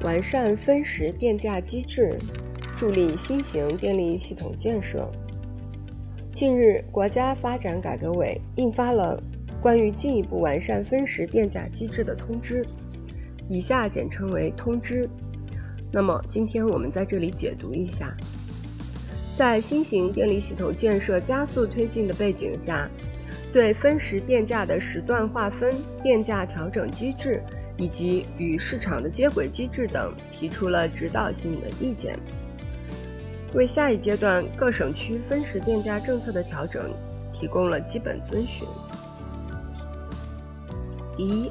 完善分时电价机制，助力新型电力系统建设。近日，国家发展改革委印发了关于进一步完善分时电价机制的通知，以下简称为通知。那么，今天我们在这里解读一下，在新型电力系统建设加速推进的背景下，对分时电价的时段划分、电价调整机制。以及与市场的接轨机制等提出了指导性的意见，为下一阶段各省区分时电价政策的调整提供了基本遵循。第一，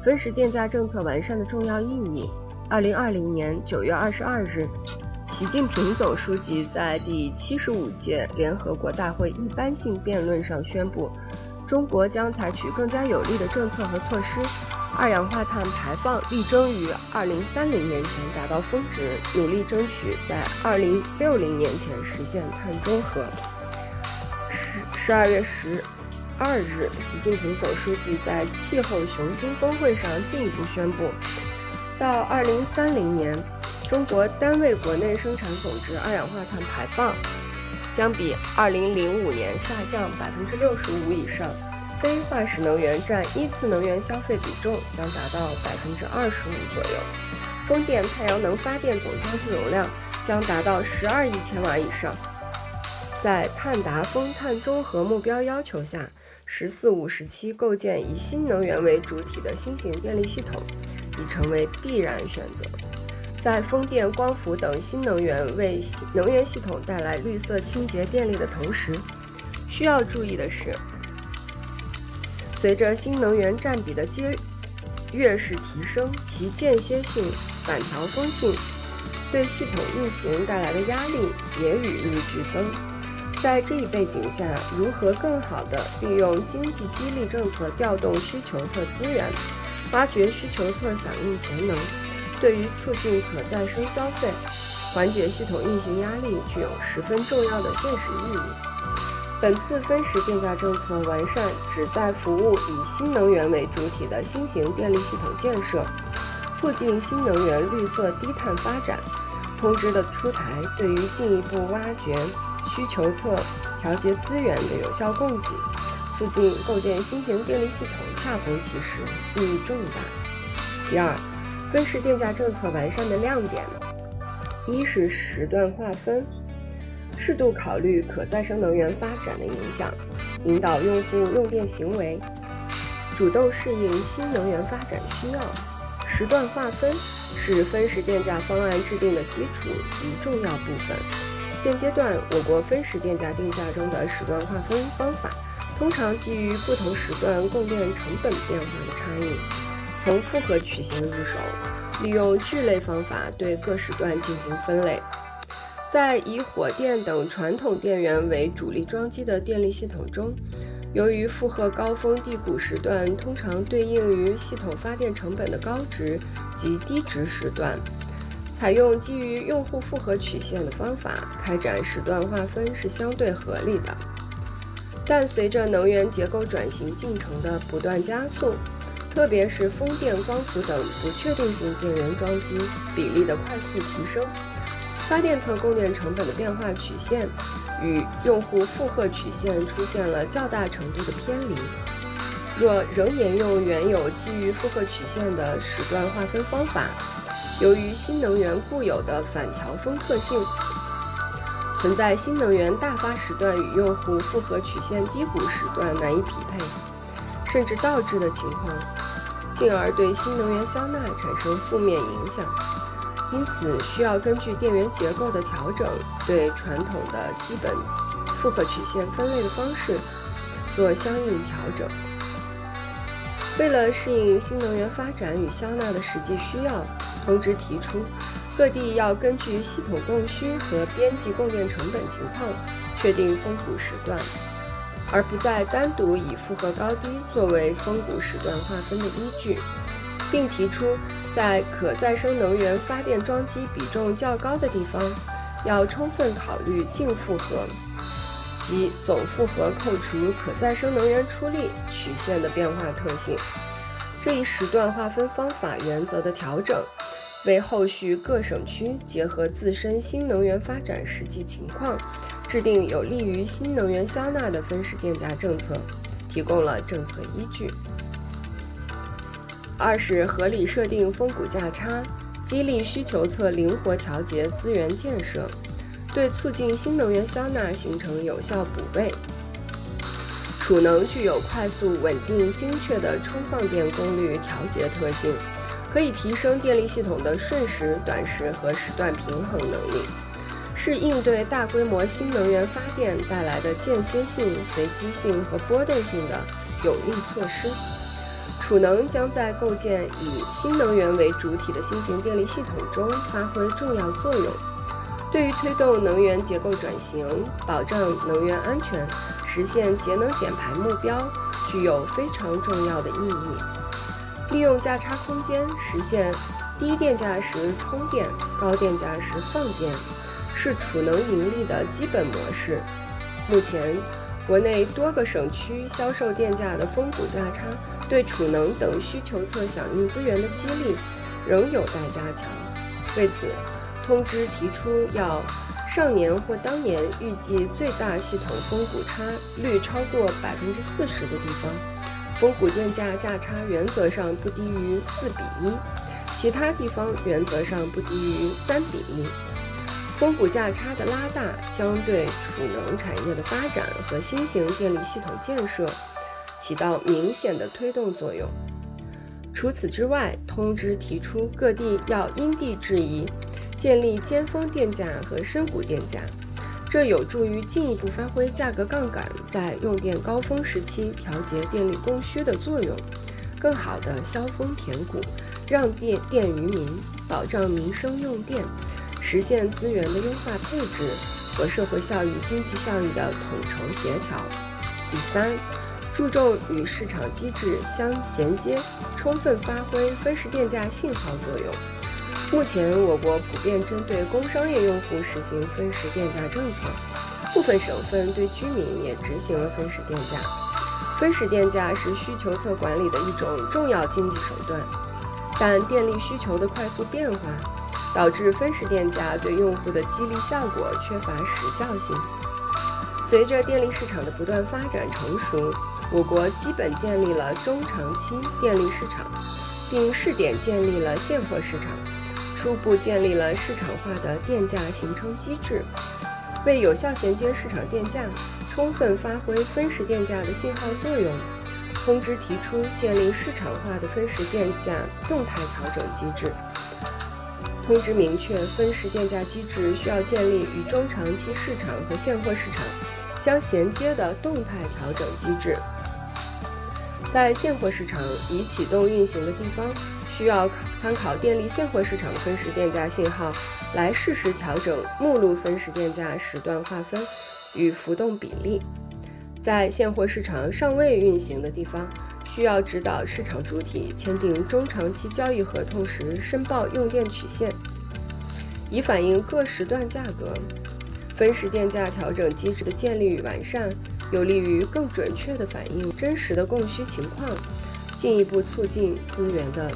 分时电价政策完善的重要意义。二零二零年九月二十二日，习近平总书记在第七十五届联合国大会一般性辩论上宣布，中国将采取更加有力的政策和措施。二氧化碳排放力争于二零三零年前达到峰值，努力争取在二零六零年前实现碳中和。十十二月十二日，习近平总书记在气候雄心峰会上进一步宣布，到二零三零年，中国单位国内生产总值二氧化碳排放将比二零零五年下降百分之六十五以上。非化石能源占一次能源消费比重将达到百分之二十五左右，风电、太阳能发电总装机容量将达到十二亿千瓦以上。在碳达峰、碳中和目标要求下，“十四五”时期构建以新能源为主体的新型电力系统已成为必然选择。在风电、光伏等新能源为能源系统带来绿色清洁电力的同时，需要注意的是。随着新能源占比的阶跃式提升，其间歇性、反调风性对系统运行带来的压力也与日俱增。在这一背景下，如何更好地利用经济激励政策调动需求侧资源，挖掘需求侧响应潜能，对于促进可再生消费、缓解系统运行压力具有十分重要的现实意义。本次分时电价政策完善，旨在服务以新能源为主体的新型电力系统建设，促进新能源绿色低碳发展。通知的出台，对于进一步挖掘需求侧、调节资源的有效供给，促进构建新型电力系统恰逢其时，意义重大。第二，分时电价政策完善的亮点，一是时段划分。适度考虑可再生能源发展的影响，引导用户用电行为，主动适应新能源发展需要。时段划分是分时电价方案制定的基础及重要部分。现阶段，我国分时电价定价中的时段划分方法，通常基于不同时段供电成本变化的差异，从复合曲线入手，利用聚类方法对各时段进行分类。在以火电等传统电源为主力装机的电力系统中，由于负荷高峰低谷时段通常对应于系统发电成本的高值及低值时段，采用基于用户负荷曲线的方法开展时段划分是相对合理的。但随着能源结构转型进程的不断加速，特别是风电、光伏等不确定性电源装机比例的快速提升。发电侧供电成本的变化曲线与用户负荷曲线出现了较大程度的偏离。若仍沿用原有基于负荷曲线的时段划分方法，由于新能源固有的反调峰特性，存在新能源大发时段与用户负荷曲线低谷时段难以匹配，甚至倒置的情况，进而对新能源消纳产生负面影响。因此，需要根据电源结构的调整，对传统的基本负荷曲线分类的方式做相应调整。为了适应新能源发展与消纳的实际需要，通知提出，各地要根据系统供需和边际供电成本情况确定峰谷时段，而不再单独以负荷高低作为峰谷时段划分的依据，并提出。在可再生能源发电装机比重较高的地方，要充分考虑净负荷及总负荷扣除可再生能源出力曲线的变化特性。这一时段划分方法原则的调整，为后续各省区结合自身新能源发展实际情况，制定有利于新能源消纳的分时电价政策，提供了政策依据。二是合理设定峰谷价差，激励需求侧灵活调节资源建设，对促进新能源消纳形成有效补位。储能具有快速、稳定、精确的充放电功率调节特性，可以提升电力系统的瞬时、短时和时段平衡能力，是应对大规模新能源发电带来的间歇性、随机性和波动性的有力措施。储能将在构建以新能源为主体的新型电力系统中发挥重要作用。对于推动能源结构转型、保障能源安全、实现节能减排目标，具有非常重要的意义。利用价差空间实现低电价时充电、高电价时放电，是储能盈利的基本模式。目前，国内多个省区销售电价的峰谷价差，对储能等需求侧响应资源的激励，仍有待加强。为此，通知提出，要上年或当年预计最大系统峰谷差率超过百分之四十的地方，峰谷电价价差原则上不低于四比一，其他地方原则上不低于三比一。峰谷价差的拉大，将对储能产业的发展和新型电力系统建设起到明显的推动作用。除此之外，通知提出各地要因地制宜。建立尖峰电价和深谷电价，这有助于进一步发挥价格杠杆在用电高峰时期调节电力供需的作用，更好地削峰填谷，让电电于民，保障民生用电，实现资源的优化配置和社会效益、经济效益的统筹协调。第三，注重与市场机制相衔接，充分发挥分时电价信号作用。目前，我国普遍针对工商业用户实行分时电价政策，部分省份对居民也执行了分时电价。分时电价是需求侧管理的一种重要经济手段，但电力需求的快速变化，导致分时电价对用户的激励效果缺乏时效性。随着电力市场的不断发展成熟，我国基本建立了中长期电力市场，并试点建立了现货市场。初步建立了市场化的电价形成机制，为有效衔接市场电价，充分发挥分时电价的信号作用。通知提出建立市场化的分时电价动态调整机制。通知明确，分时电价机制需要建立与中长期市场和现货市场相衔接的动态调整机制。在现货市场已启动运行的地方。需要参考电力现货市场分时电价信号，来适时调整目录分时电价时段划分与浮动比例。在现货市场尚未运行的地方，需要指导市场主体签订中长期交易合同时申报用电曲线，以反映各时段价格。分时电价调整机制的建立与完善，有利于更准确地反映真实的供需情况。进一步促进资源的